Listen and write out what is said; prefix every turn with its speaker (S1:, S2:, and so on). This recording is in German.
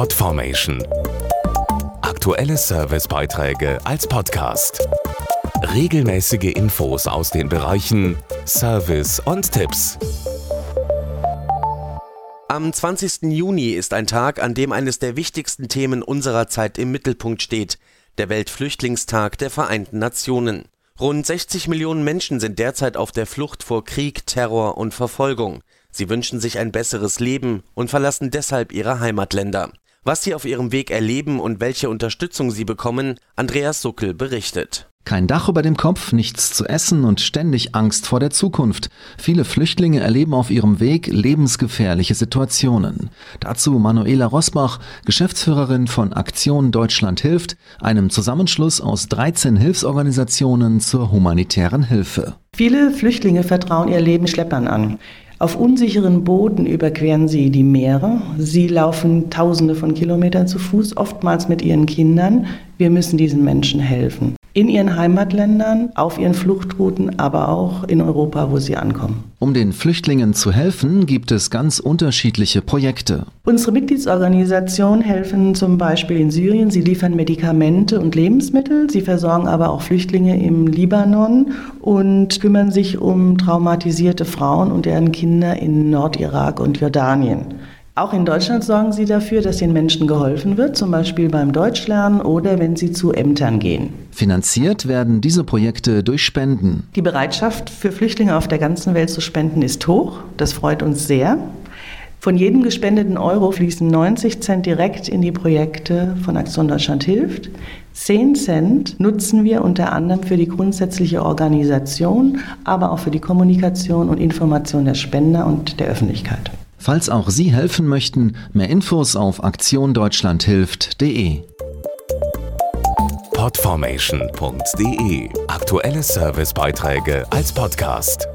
S1: Podformation. Aktuelle Servicebeiträge als Podcast. Regelmäßige Infos aus den Bereichen Service und Tipps.
S2: Am 20. Juni ist ein Tag, an dem eines der wichtigsten Themen unserer Zeit im Mittelpunkt steht, der Weltflüchtlingstag der Vereinten Nationen. Rund 60 Millionen Menschen sind derzeit auf der Flucht vor Krieg, Terror und Verfolgung. Sie wünschen sich ein besseres Leben und verlassen deshalb ihre Heimatländer. Was sie auf ihrem Weg erleben und welche Unterstützung sie bekommen, Andreas Suckel berichtet.
S3: Kein Dach über dem Kopf, nichts zu essen und ständig Angst vor der Zukunft. Viele Flüchtlinge erleben auf ihrem Weg lebensgefährliche Situationen. Dazu Manuela Rosbach, Geschäftsführerin von Aktion Deutschland hilft, einem Zusammenschluss aus 13 Hilfsorganisationen zur humanitären Hilfe.
S4: Viele Flüchtlinge vertrauen ihr Leben Schleppern an. Auf unsicheren Booten überqueren sie die Meere. Sie laufen Tausende von Kilometern zu Fuß, oftmals mit ihren Kindern. Wir müssen diesen Menschen helfen in ihren Heimatländern, auf ihren Fluchtrouten, aber auch in Europa, wo sie ankommen.
S3: Um den Flüchtlingen zu helfen, gibt es ganz unterschiedliche Projekte.
S4: Unsere Mitgliedsorganisationen helfen zum Beispiel in Syrien. Sie liefern Medikamente und Lebensmittel. Sie versorgen aber auch Flüchtlinge im Libanon und kümmern sich um traumatisierte Frauen und deren Kinder in Nordirak und Jordanien. Auch in Deutschland sorgen sie dafür, dass den Menschen geholfen wird, zum Beispiel beim Deutschlernen oder wenn sie zu Ämtern gehen.
S3: Finanziert werden diese Projekte durch Spenden.
S4: Die Bereitschaft für Flüchtlinge auf der ganzen Welt zu spenden ist hoch. Das freut uns sehr. Von jedem gespendeten Euro fließen 90 Cent direkt in die Projekte von Aktion Deutschland hilft. 10 Cent nutzen wir unter anderem für die grundsätzliche Organisation, aber auch für die Kommunikation und Information der Spender und der Öffentlichkeit.
S3: Falls auch Sie helfen möchten, mehr Infos auf aktiondeutschlandhilft.de.
S1: Podformation.de Aktuelle Servicebeiträge als Podcast.